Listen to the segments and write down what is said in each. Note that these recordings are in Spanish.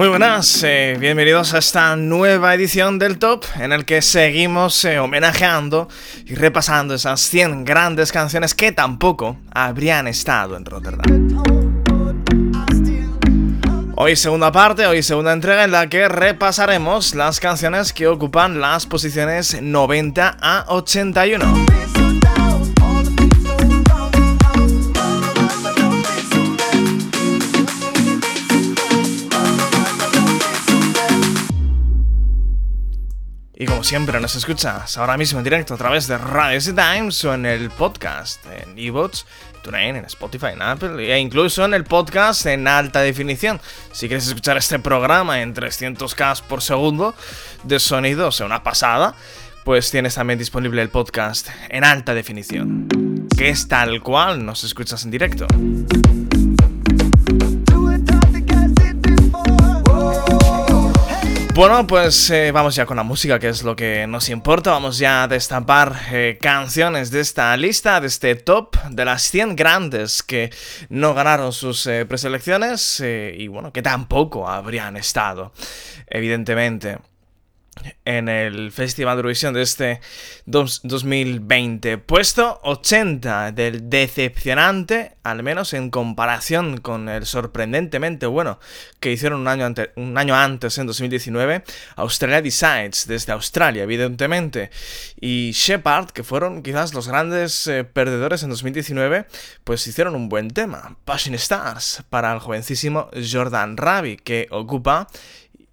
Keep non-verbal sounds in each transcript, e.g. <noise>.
Muy buenas, eh, bienvenidos a esta nueva edición del Top en el que seguimos eh, homenajeando y repasando esas 100 grandes canciones que tampoco habrían estado en Rotterdam. Hoy segunda parte, hoy segunda entrega en la que repasaremos las canciones que ocupan las posiciones 90 a 81. Siempre nos escuchas ahora mismo en directo a través de Radio Times o en el podcast en eBots, TuneIn, en Spotify, en Apple e incluso en el podcast en alta definición. Si quieres escuchar este programa en 300K por segundo de sonido, o sea, una pasada, pues tienes también disponible el podcast en alta definición, que es tal cual nos escuchas en directo. Bueno, pues eh, vamos ya con la música, que es lo que nos importa. Vamos ya a destapar eh, canciones de esta lista, de este top, de las 100 grandes que no ganaron sus eh, preselecciones y bueno, que tampoco habrían estado, evidentemente en el Festival de Eurovisión de este 2020. Puesto 80 del decepcionante, al menos en comparación con el sorprendentemente bueno que hicieron un año, antes, en 2019, Australia Decides, desde Australia, evidentemente, y Shepard, que fueron quizás los grandes eh, perdedores en 2019, pues hicieron un buen tema, Passion Stars, para el jovencísimo Jordan Ravi, que ocupa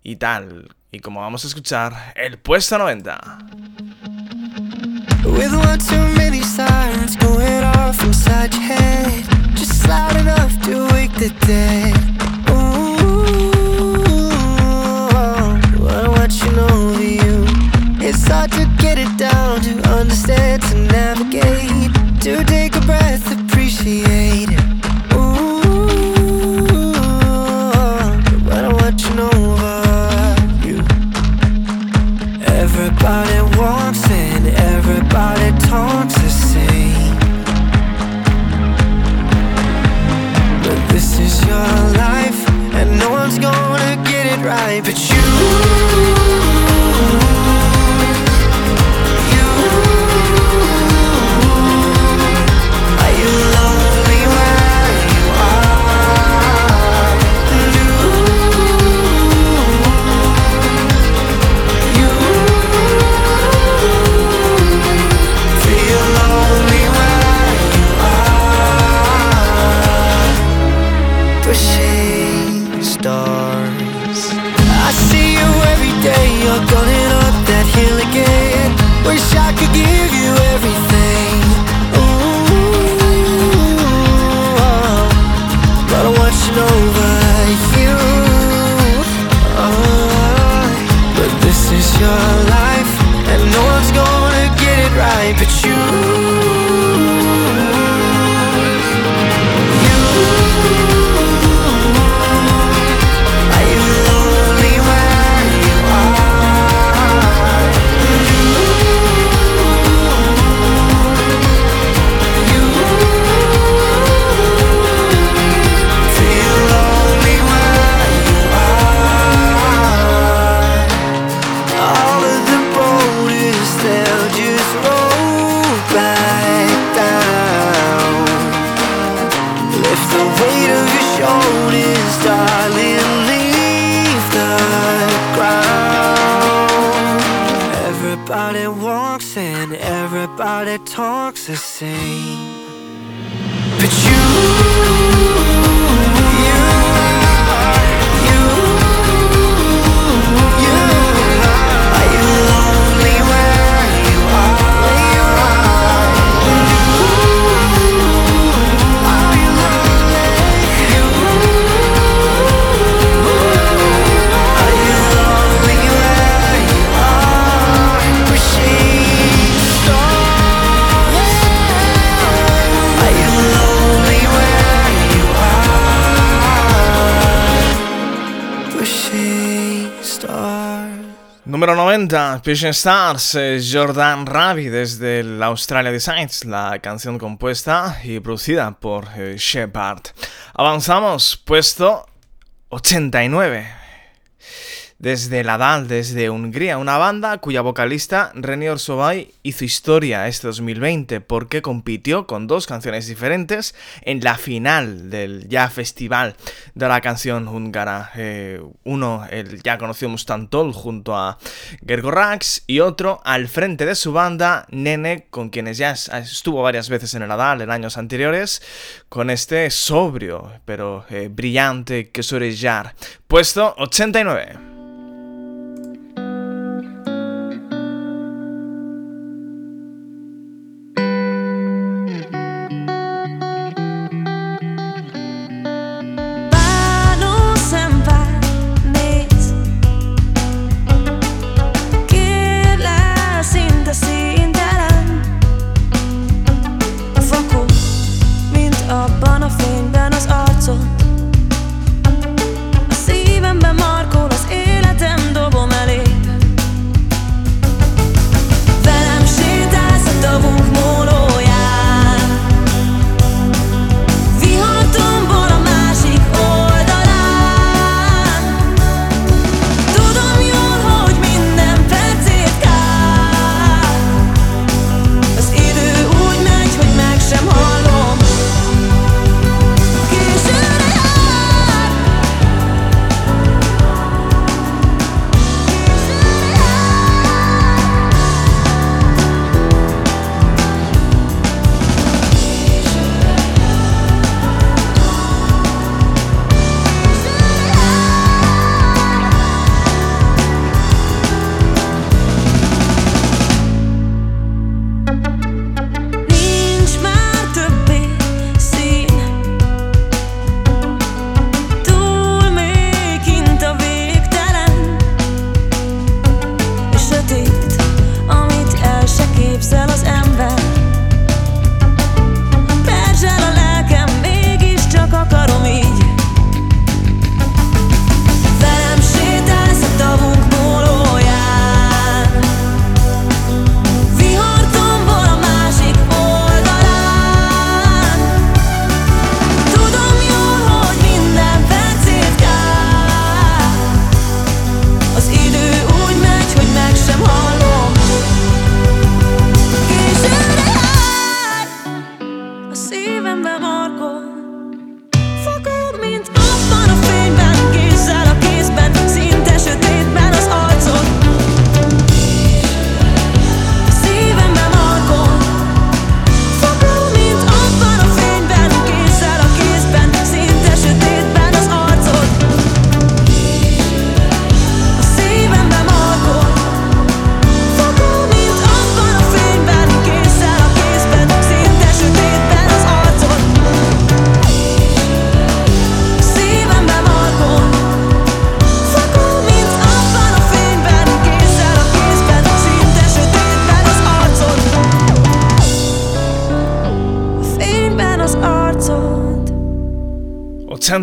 y tal y como vamos a escuchar, el puesto 90. With one too many sirens going off inside your head. Just loud enough to wake the dead. Ooh, I want you know you. It's hard to get it down, to understand, to navigate. To take a breath, appreciate it Everybody walks in, everybody talks the same. But this is your life, and no one's gonna get it right but you. 90, Vision Stars, eh, Jordan Ravi desde el Australia Designs, la canción compuesta y producida por eh, Shepard. Avanzamos, puesto 89. Desde la DAL, desde Hungría, una banda cuya vocalista Reni Orsovay hizo historia este 2020 porque compitió con dos canciones diferentes en la final del ya festival de la canción húngara. Eh, uno, el ya conocido Mustantol junto a Gergo Rax y otro al frente de su banda, Nene, con quienes ya estuvo varias veces en el Adal en años anteriores, con este sobrio pero eh, brillante que suele Puesto 89.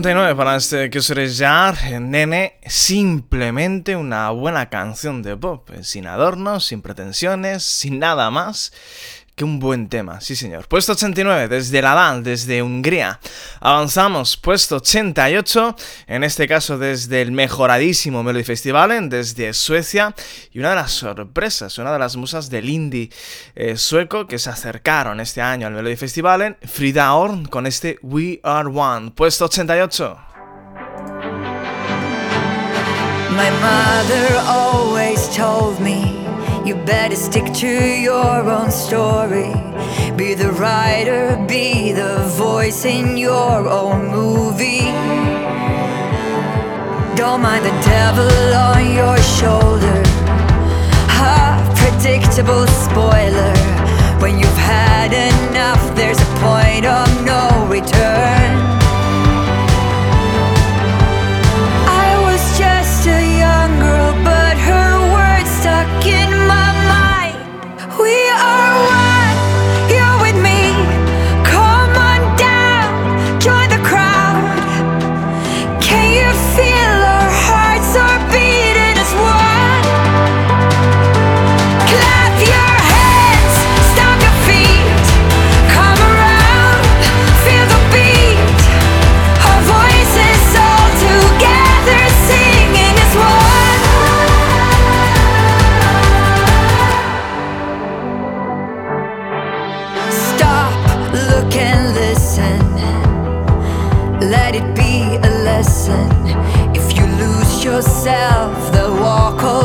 Para este que ya Nene, simplemente una buena canción de pop, sin adornos, sin pretensiones, sin nada más. Que un buen tema, sí señor. Puesto 89, desde la DAN, desde Hungría. Avanzamos, puesto 88, en este caso desde el mejoradísimo Melody Festival, desde Suecia. Y una de las sorpresas, una de las musas del indie eh, sueco que se acercaron este año al Melody Festival, Frida Horn con este We Are One. Puesto 88. My mother always told me You better stick to your own story. Be the writer, be the voice in your own movie. Don't mind the devil on your shoulder. A predictable spoiler. When you've had enough, there's a point of no return. it be a lesson. If you lose yourself, the walk away.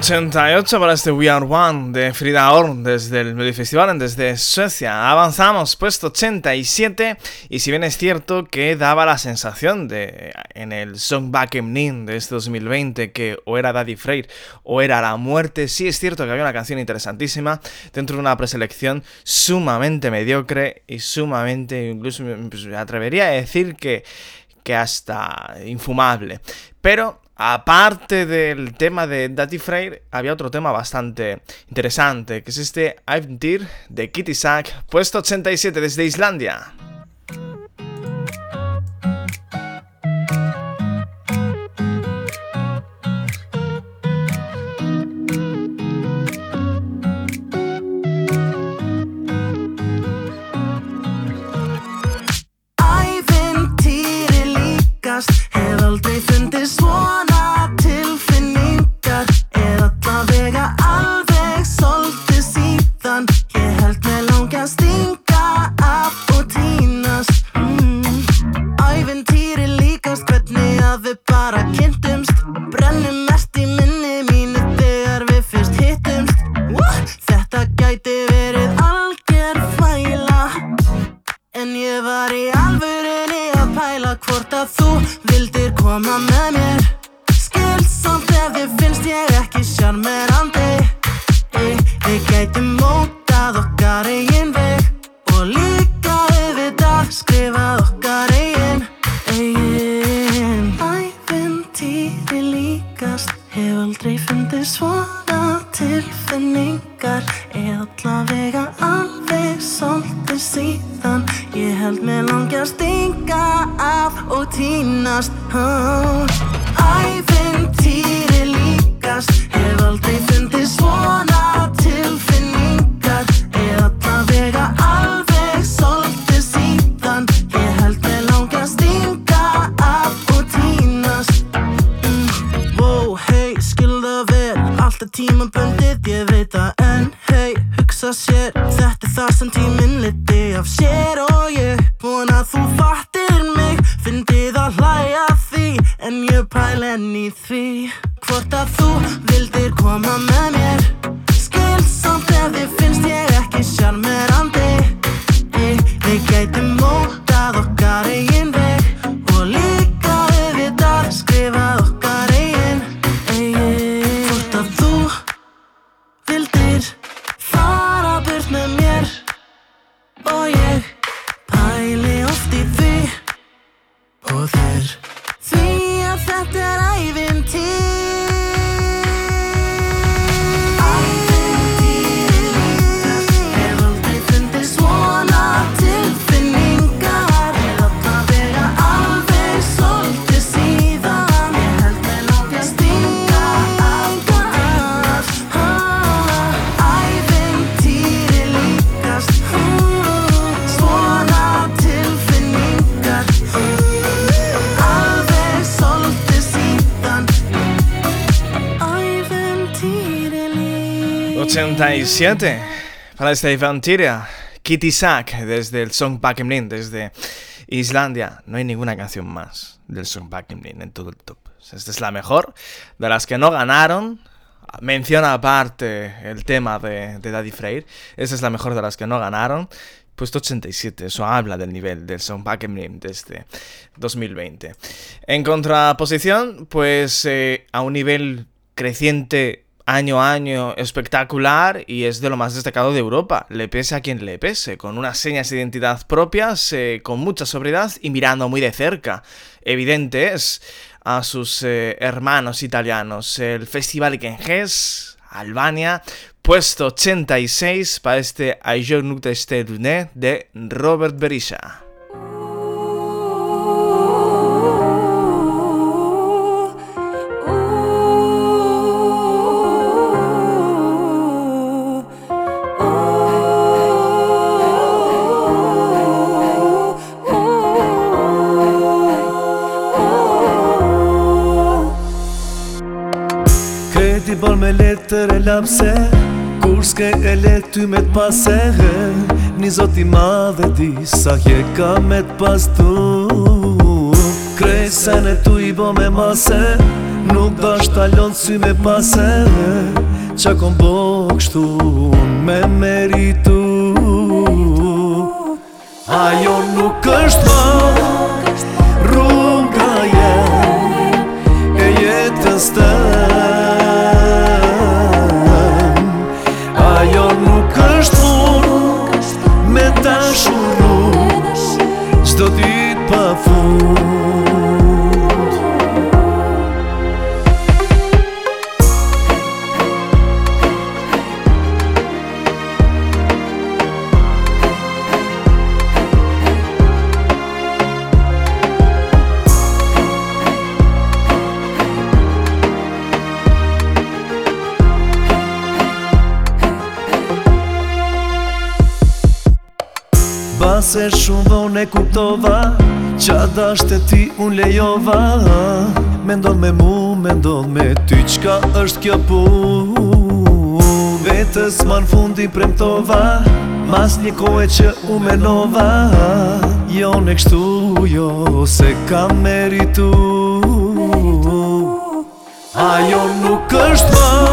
88 para este We Are One de Frida Horn desde el Melodifestivalen, desde Suecia. Avanzamos, puesto 87. Y si bien es cierto que daba la sensación de en el Song Back in Nin de este 2020 que o era Daddy Freyr o era La Muerte, sí es cierto que había una canción interesantísima dentro de una preselección sumamente mediocre y sumamente, incluso pues, me atrevería a decir que, que hasta infumable. Pero Aparte del tema de Daddy Freyr, había otro tema bastante interesante, que es este I've Dear de Kitty Sack, puesto 87 desde Islandia. Að stinga af og tínast mm. Ævintýri líkast hvernig að við bara kynntumst. Brennum mest í minni mínu þegar við fyrst hittumst. What? Þetta gæti verið algjör fæla En ég var í alvörinni að pæla hvort að þú vildir koma með mér. Skil samt ef þið finnst ég ekki sjarmerandi. Ey, Við gætum 87 para este Infantiria. Kitty Sack desde el Song Back desde Islandia. No hay ninguna canción más del Song Back en todo el top. Esta es la mejor. De las que no ganaron, menciona aparte el tema de, Daddy Freyr. Esta es la mejor de las que no ganaron. Puesto 87, eso habla del nivel del Song Back desde 2020. En contraposición, pues eh, a un nivel creciente año a año espectacular y es de lo más destacado de Europa, le pese a quien le pese, con unas señas de identidad propias, eh, con mucha sobriedad y mirando muy de cerca. Evidente es a sus eh, hermanos italianos. El Festival Genges, Albania, puesto 86 para este Aïe nous de Robert Berisha. Me letër e lapse Kur s'ke e letë ty me t'pase Një zot i madhe di sa je ka me t'pas tu Krej sen e tu i bo me mase Nuk da shtalon sy me pase Qa kom bo kështu me meritu. Ajo nuk është ma Rruga jem E jetës të shumë dhone kuptova Qa dasht e ti unë lejova. Mendo me mu, mendo me ty Qka është kjo pu? Vetës ma në fundi premtova Mas një kohë që u menova. Jo në kështu, jo se kam meritu. Ajo nuk është ma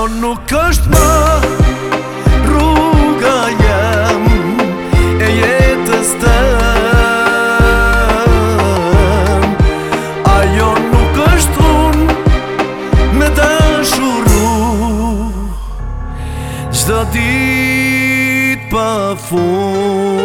Nuk është më rruga jem e jetës të Ajo nuk është unë me të shuru Gjdo dit pa fund.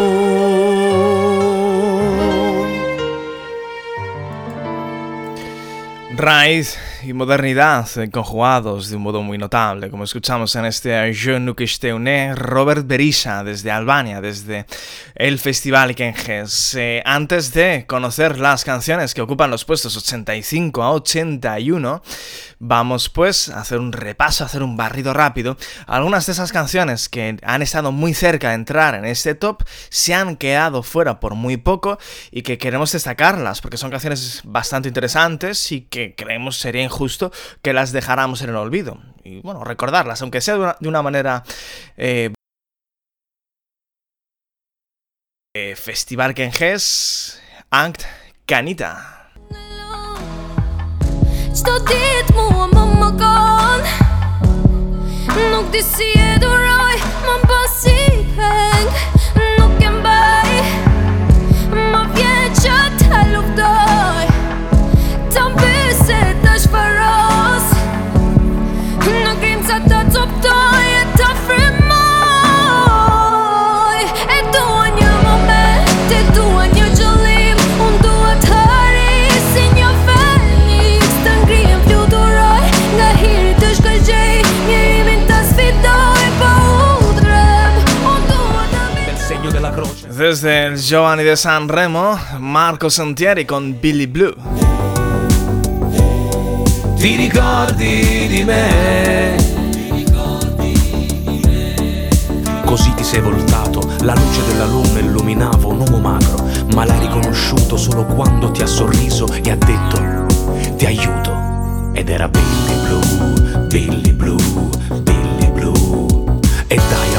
Rise y modernidad conjugados de un modo muy notable, como escuchamos en este Je ne que Robert Berisha desde Albania, desde el Festival Kenges. Eh, antes de conocer las canciones que ocupan los puestos 85 a 81, vamos pues a hacer un repaso, a hacer un barrido rápido. Algunas de esas canciones que han estado muy cerca de entrar en este top se han quedado fuera por muy poco y que queremos destacarlas porque son canciones bastante interesantes y que creemos sería injusto que las dejáramos en el olvido. Y bueno, recordarlas, aunque sea de una, manera... Eh, eh, Festival Kenges, Ankt Kanita. Si Desde el Giovanni de San Remo, Marco Santieri con Billy Blue. Ti ricordi di me? Così ti sei voltato, la luce della luna illuminava un uomo magro, ma l'hai riconosciuto solo quando ti ha sorriso e ha detto ti aiuto. Ed era Billy Blue, Billy Blue, Billy Blue. E dai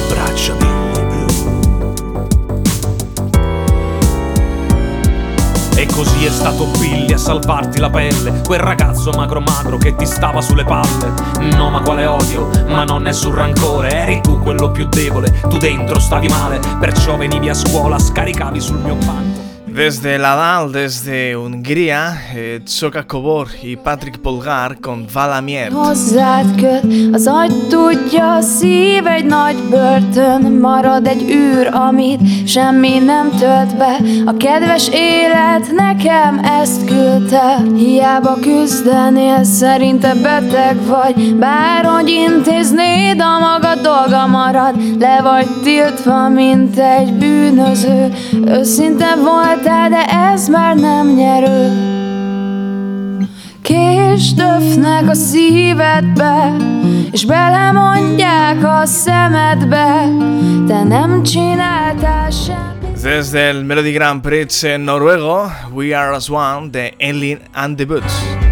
così è stato Billy a salvarti la pelle, quel ragazzo magro magro che ti stava sulle palle. No, ma quale odio, ma non nessun rancore, eri tu quello più debole, tu dentro stavi male, perciò venivi a scuola, scaricavi sul mio banco. Desde la DAL, desde Hungría, eh, Tsoka Kobor y Patrick Polgar con Valamier. Hozzád köt, az agy tudja, a szív egy nagy börtön Marad egy űr, amit semmi nem tölt be. A kedves élet nekem ezt küldte Hiába küzdenél, szerinte beteg vagy. Bárhogy intéznéd, a maga dolga marad. Le vagy tiltva, mint egy bűnöző. Őszinte voltál, de ez már nem nyerő. Kést döfnek a szívedbe És belemondják a szemedbe. Te nem csináltál semmit. Desde el Melody Grand Prix eh, noruego, We Are As One de Elin and the Boots.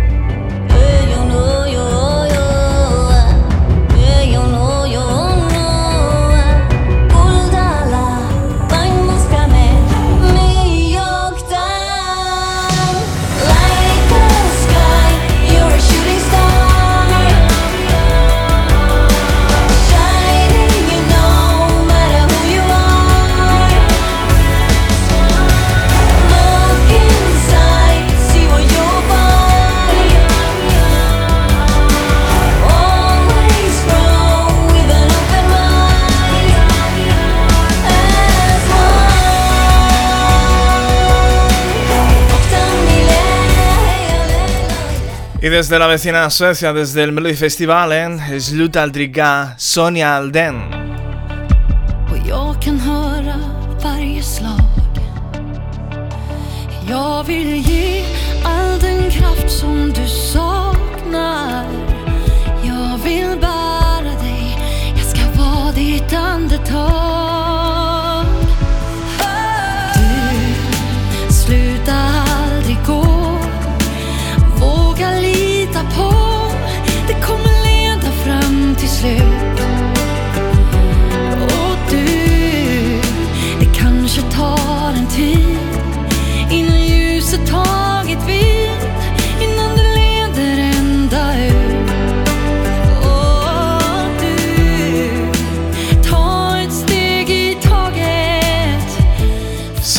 Y desde la vecina Suecia, desde el Melody Festivalen, Sluta Aldriga, Sonja Alden. Och jag kan höra varje slag. Jag vill ge all den kraft som du saknar. Jag vill bära dig. Jag ska vara ditt andetag.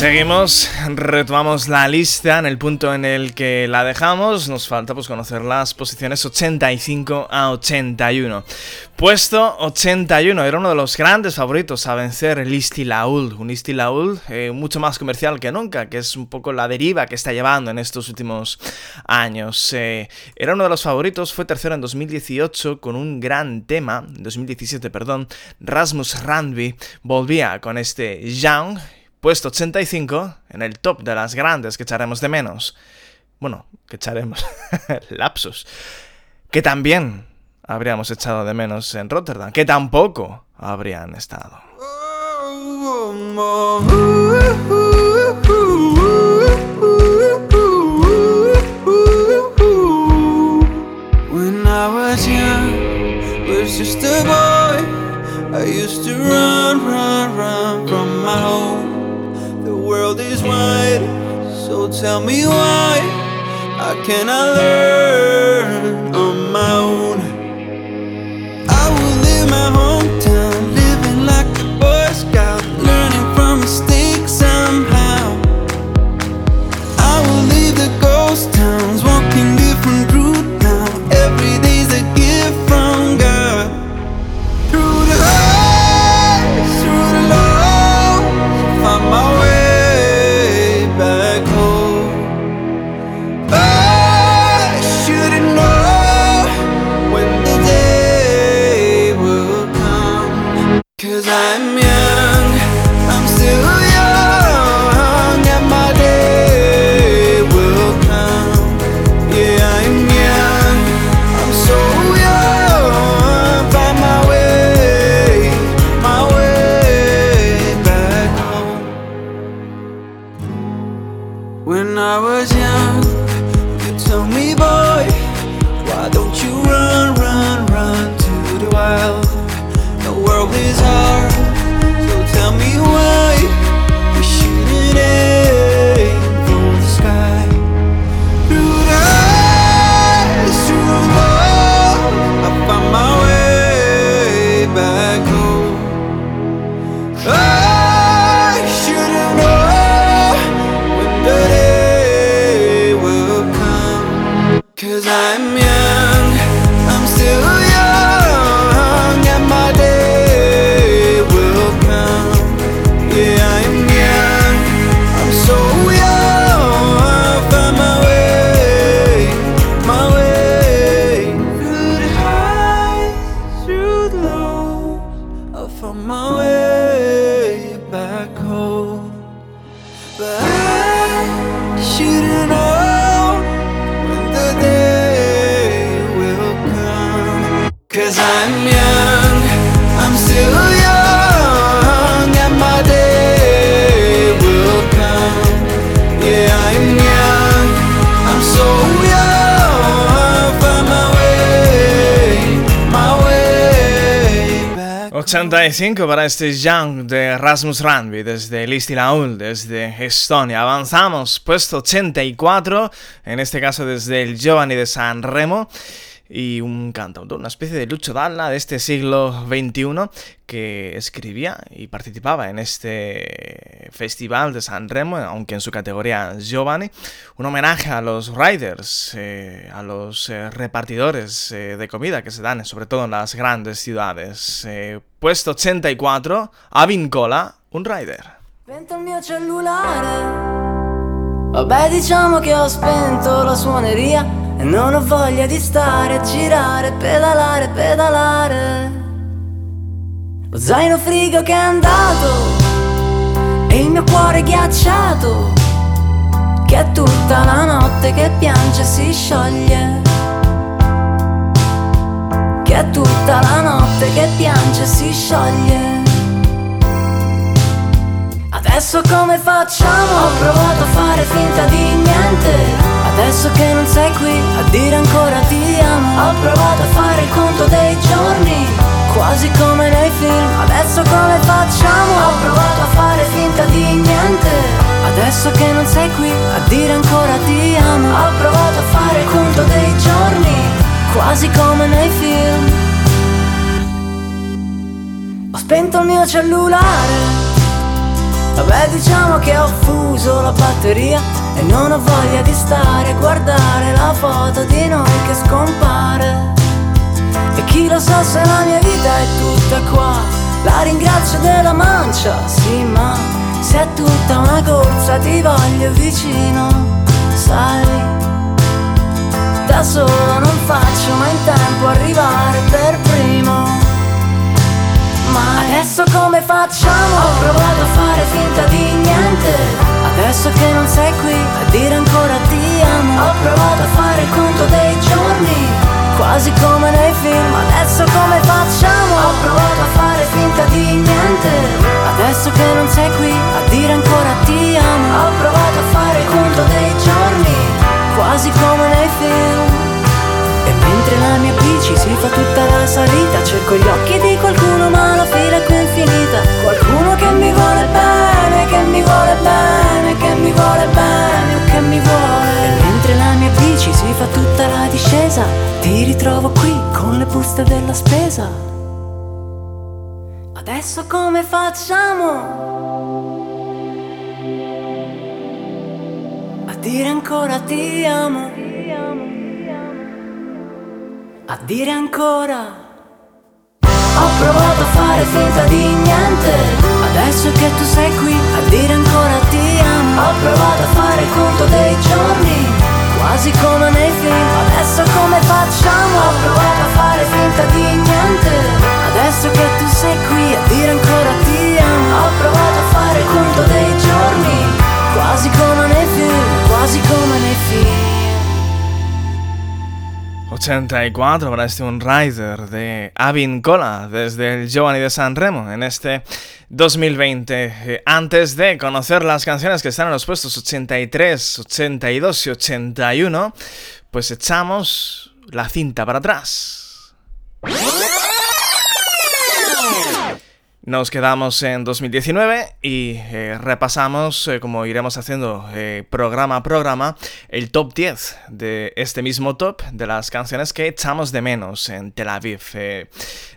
Seguimos, retomamos la lista en el punto en el que la dejamos. Nos falta pues conocer las posiciones 85 a 81. Puesto 81, era uno de los grandes favoritos a vencer el Isti Laul. Un Isti Laul eh, mucho más comercial que nunca, que es un poco la deriva que está llevando en estos últimos años. Eh, era uno de los favoritos, fue tercero en 2018 con un gran tema, en 2017, perdón. Rasmus Randby volvía con este Young, puesto 85 en el top de las grandes que echaremos de menos. Bueno, que echaremos <laughs> lapsus. Que también habríamos echado de menos en Rotterdam, que tampoco habrían estado. Tell me why. I cannot learn 85 para este Young de Rasmus Ranby desde Listi Laul, desde Estonia. Avanzamos, puesto 84, en este caso desde el Giovanni de San Remo. Y un cantautor, una especie de Lucho Dalla de este siglo XXI que escribía y participaba en este festival de San Remo, aunque en su categoría Giovanni, un homenaje a los riders, eh, a los eh, repartidores eh, de comida que se dan sobre todo en las grandes ciudades. Eh, puesto 84, a Vincola, un rider. Spento il mio cellulare. Vabbè, diciamo che ho spento la suoneria e non ho voglia di stare a girare, pedalare, pedalare. Lo zaino frigo che è andato e il mio cuore ghiacciato che è tutta la notte che piange e si scioglie. Che è tutta la notte che piange e si scioglie. Adesso come facciamo? Ho provato a fare finta di niente Adesso che non sei qui a dire ancora ti amo Ho provato a fare il conto dei giorni Quasi come nei film. Adesso come facciamo? Ho provato a fare finta di niente. Adesso che non sei qui a dire ancora ti amo Ho provato a fare il conto dei giorni Quasi come nei film. Ho spento il mio cellulare. Vabbè diciamo che ho fuso la batteria E non ho voglia di stare a guardare la foto di noi che scompare. E chi lo sa se la mia vita è tutta qua. La ringrazio della mancia, sì ma Se è tutta una corsa ti voglio vicino, sai. Da solo non faccio mai in tempo arrivare per primo. Ma adesso come facciamo? Ho provato a fare finta di niente Adesso che non sei qui a dire ancora ti amo Ho provato a fare il conto dei giorni Quasi come nei film. Adesso come facciamo? Ho provato a fare finta di niente. Adesso che non sei qui a dire ancora ti amo Ho provato a fare il conto dei giorni Quasi come nei film. E mentre la mia bici si fa tutta la salita Cerco gli occhi di qualcuno ma la fila è qui infinita. Qualcuno che mi vuole bene, che mi vuole bene, che mi vuole bene o che mi vuole E mentre la mia bici si fa tutta la discesa Ti ritrovo qui con le buste della spesa Adesso come facciamo? A dire ancora ti amo a dire ancora. Ho provato a fare finta di niente, adesso che tu sei qui a dire ancora ti amo. Ho provato a fare il conto dei giorni, quasi come nei film. Adesso come facciamo? Ho provato a fare finta di niente, adesso che tu sei qui a dire ancora ti amo. Ho provato a fare il conto dei giorni, quasi come nei film, quasi come nei film. 84 para este un rider de Avin Cola desde el Giovanni de San Remo en este 2020. Eh, antes de conocer las canciones que están en los puestos 83, 82 y 81, pues echamos la cinta para atrás. Nos quedamos en 2019 y eh, repasamos, eh, como iremos haciendo eh, programa a programa, el top 10 de este mismo top de las canciones que echamos de menos en Tel Aviv.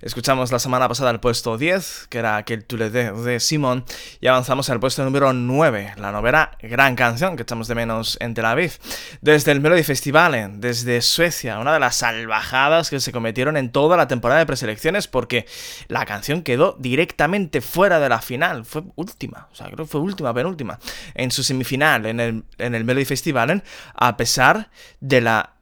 escuchamos la semana pasada el puesto 10, que era aquel Tule de Simon, y avanzamos al puesto número 9, la novela gran canción que echamos de menos en Tel Aviv. Desde el Melody Festival, desde Suecia, una de las salvajadas que se cometieron en toda la temporada de preselecciones porque la canción quedó directa fuera de la final. Fue última, o sea, creo que fue última, penúltima. En su semifinal, en el, en el Melody Festival, a pesar de la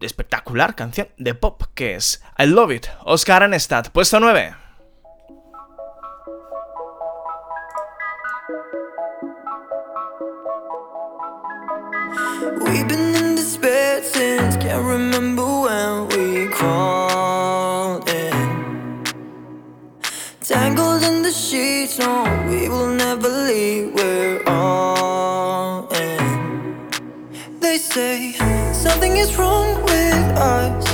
espectacular canción de pop que es I Love It, Oscar Anestad, puesto 9. We've been in despair since can't remember when we crawled is wrong with us.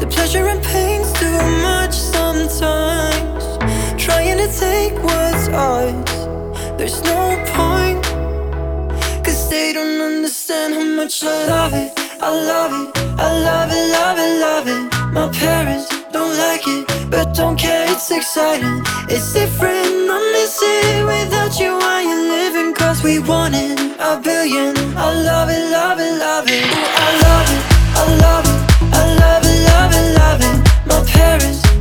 The pleasure and pain's too much sometimes. Trying to take what's ours, there's no point. Cause they don't understand how much I love it. I love it, I love it, love it, love it. My parents don't like it but don't care, it's exciting. It's different, I miss it without you. Why you living? Cause we want it, a billion. I love it, love it, love it. Ooh, I love it, I love it, I love it, love it, love it. My parents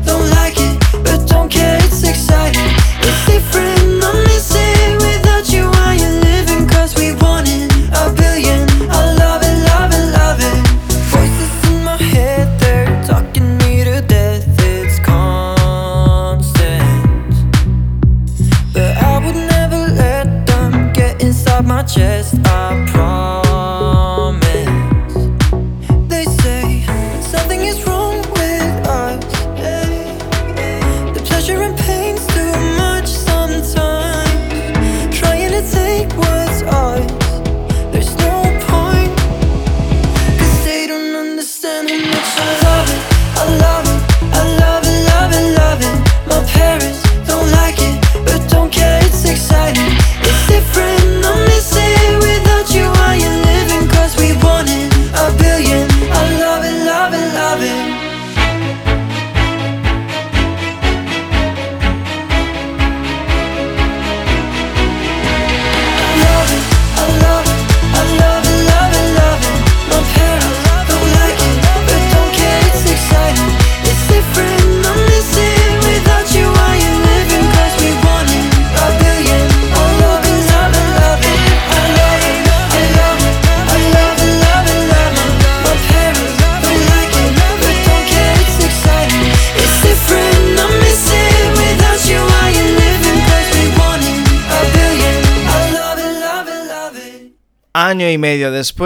just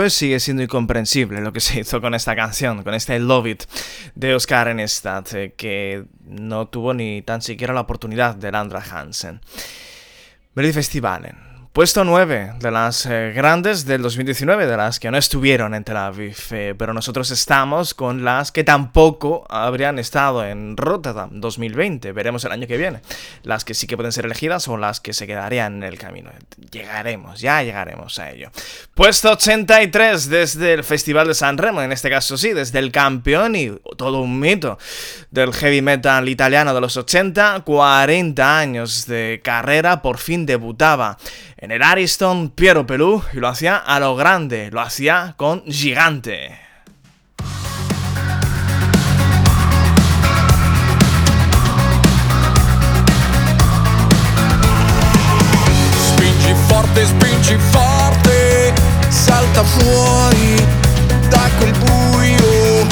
sigue siendo incomprensible lo que se hizo con esta canción, con este Love It de Oscar Enestad, eh, que no tuvo ni tan siquiera la oportunidad de Landra Hansen. Melody Festivalen Puesto 9 de las eh, grandes del 2019, de las que no estuvieron en Tel Aviv, eh, pero nosotros estamos con las que tampoco habrían estado en Rotterdam 2020. Veremos el año que viene. Las que sí que pueden ser elegidas o las que se quedarían en el camino. Llegaremos, ya llegaremos a ello. Puesto 83 desde el Festival de San Remo, en este caso sí, desde el campeón y todo un mito del heavy metal italiano de los 80, 40 años de carrera, por fin debutaba en el Ariston Piero Pelú lo hacía a lo grande, lo hacía con gigante. Spingi forte, spingi forte, salta fuori da quel buio.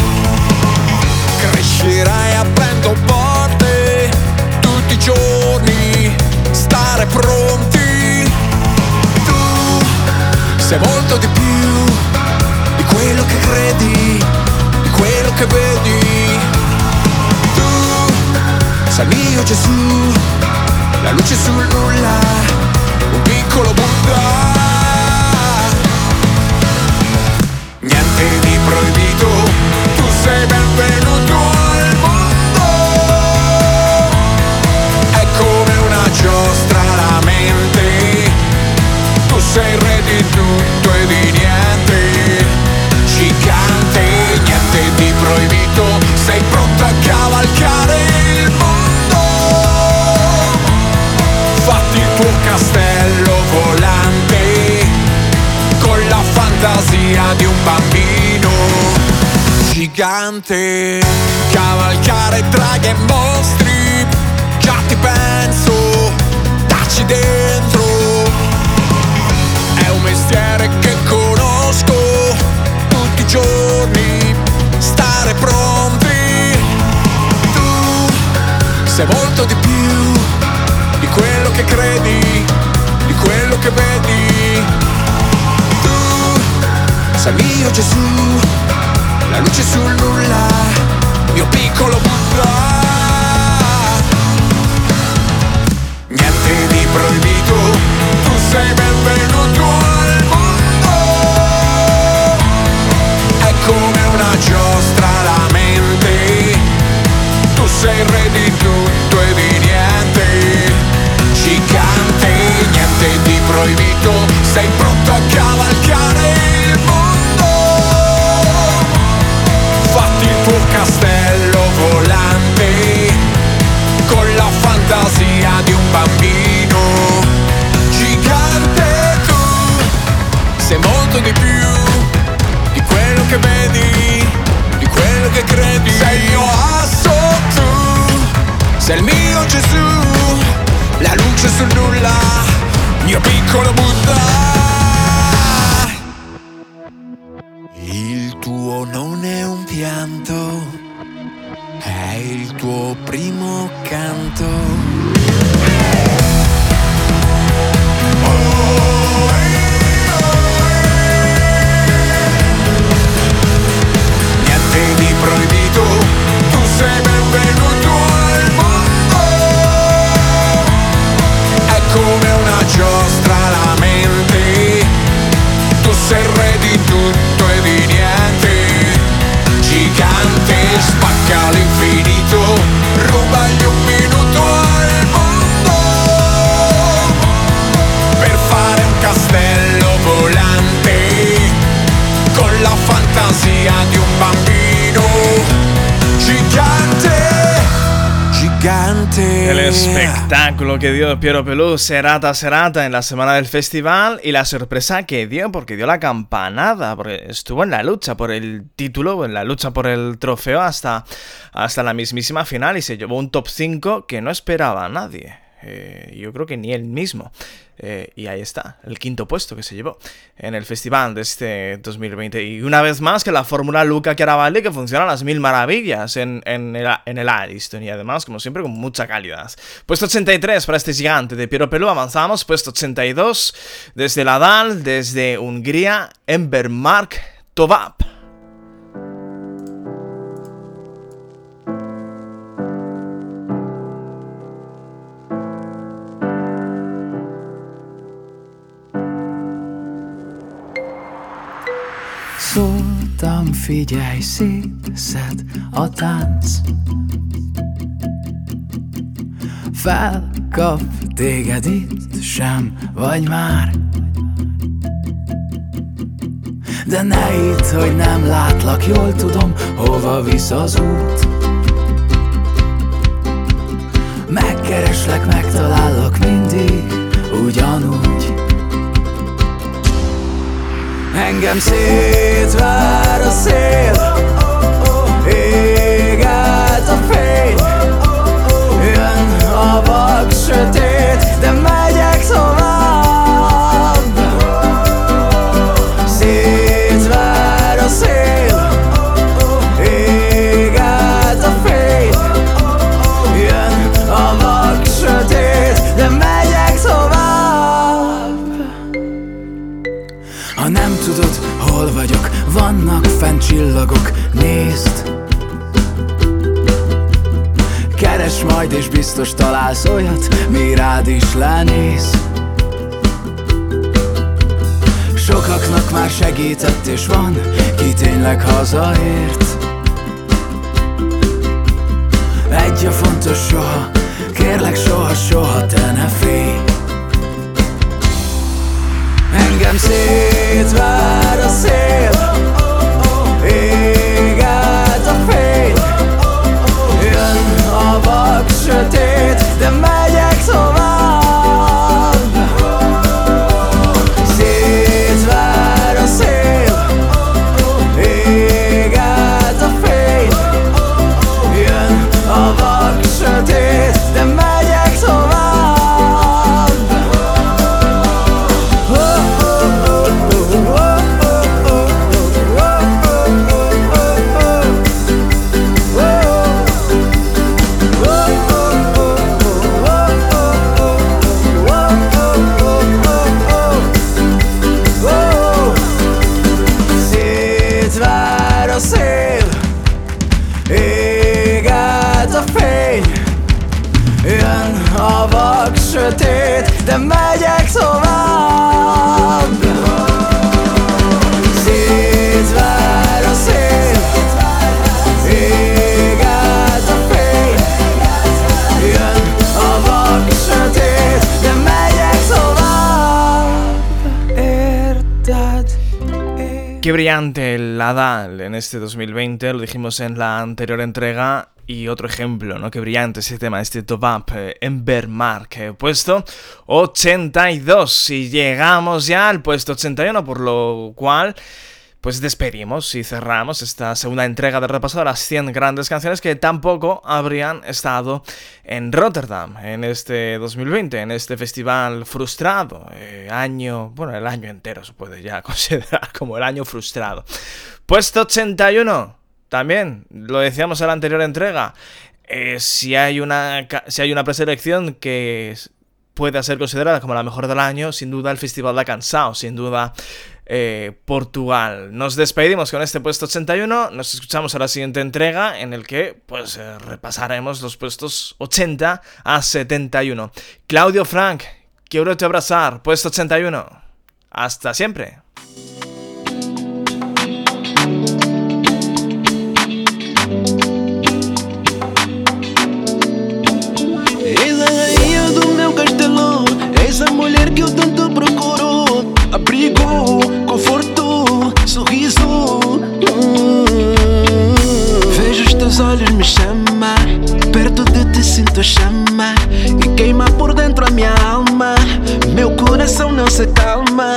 Crescerai aprendo porte tutti i giorni, stare pronti sei molto di più di quello che credi, di quello che vedi. Tu sei mio Gesù la luce sul nulla, un piccolo Buddha. Niente di proibito, tutto e di niente. Gigante, niente di proibito, sei pronto a cavalcare il mondo. Fatti il tuo castello volante con la fantasia di un bambino gigante. Cavalcare draghi e mostri, credi, di quello che vedi. Tu sei mio Gesù, la luce sul nulla, mio piccolo Buddha. Niente di proibito, tu sei benvenuto al mondo. È come una giostra la mente, tu sei il re di proibito, sei pronto a cavalcare il mondo. Fatti il tuo castello volante con la fantasia di un bambino gigante. Tu sei molto di più di quello che vedi di quello che credi. Sei il mio asso tu sei il mio Gesù la luce sul nulla mio piccolo Buddha il tuo non è un pianto è il tuo primo canto. Espectáculo que dio Piero Pelú serata serata en la semana del festival y la sorpresa que dio, porque dio la campanada, porque estuvo en la lucha por el título, en la lucha por el trofeo hasta, hasta la mismísima final y se llevó un top 5 que no esperaba nadie. Eh, yo creo que ni él mismo. Eh, y ahí está, el quinto puesto que se llevó en el festival de este 2020. Y una vez más que la fórmula Luca Chiaravalli que funciona a las mil maravillas en, en el, en el Ariston. Y además, como siempre, con mucha calidad. Puesto 83 para este gigante de Piero Pelú. Avanzamos. Puesto 82 desde la DAL, desde Hungría, Embermark Tovap. Szóltam, figyelj, szétszed a tánc. Felkap téged itt, sem vagy már. De ne hidd, hogy nem látlak, jól tudom, hova visz az út. Megkereslek, megtalállak mindig, ugyanúgy Engem szétvár a szél. Ég át a fény. Jön a vak sötét Ha nem tudod, hol vagyok, vannak fent csillagok, nézd. Keres majd és biztos találsz olyat, mi rád is lenéz. Sokaknak már segített és van, ki tényleg hazaért. Egy a fontos soha, kérlek soha, soha te ne félj Engem szétvár a szél. Ég át a fény. Jön a vak sötét De megyek the en este 2020, lo dijimos en la anterior entrega. Y otro ejemplo, ¿no? Qué brillante ese tema, este top up eh, en Bermark, eh, puesto 82. Y llegamos ya al puesto 81, por lo cual pues despedimos y cerramos esta segunda entrega de repaso de las 100 grandes canciones que tampoco habrían estado en Rotterdam en este 2020, en este festival frustrado, eh, año, bueno, el año entero se puede ya <laughs> considerar como el año frustrado. Puesto 81, también, lo decíamos en la anterior entrega, eh, si, hay una, si hay una preselección que pueda ser considerada como la mejor del año, sin duda el Festival da Cansao, sin duda eh, Portugal. Nos despedimos con este puesto 81, nos escuchamos a la siguiente entrega en el que pues eh, repasaremos los puestos 80 a 71. Claudio Frank, quiero te abrazar, puesto 81. Hasta siempre. Se calma.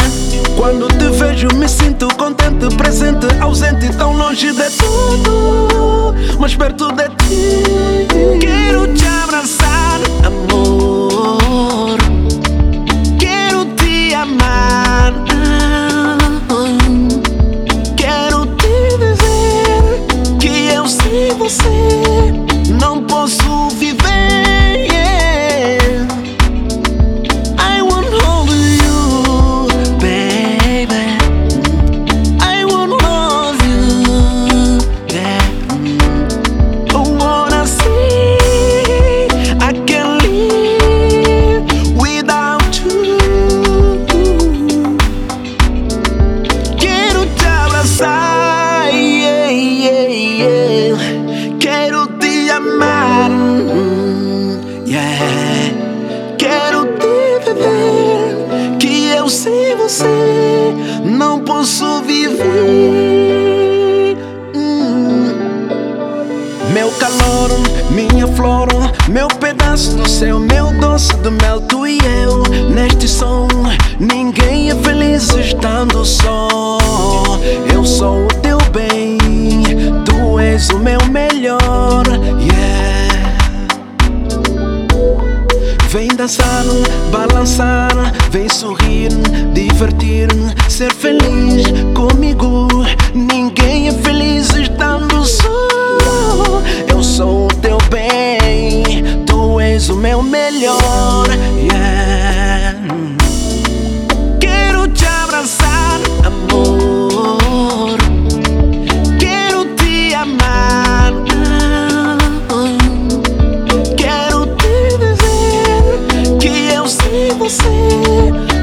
Quando te vejo me sinto contente Presente, ausente, tão longe de tudo Mas perto de ti. Quero te abraçar, Meu calor, minha flor, meu pedaço do céu, meu doce do mel, tu e eu. Neste som, ninguém é feliz estando só. Eu sou o teu bem, tu és o meu melhor, yeah. Vem dançar, balançar, vem sorrir, divertir, ser feliz comigo. Ninguém é feliz estando só teu bem. Tu és o meu melhor. Yeah. Quero te abraçar, amor. Quero te amar. Quero te dizer que eu sei você.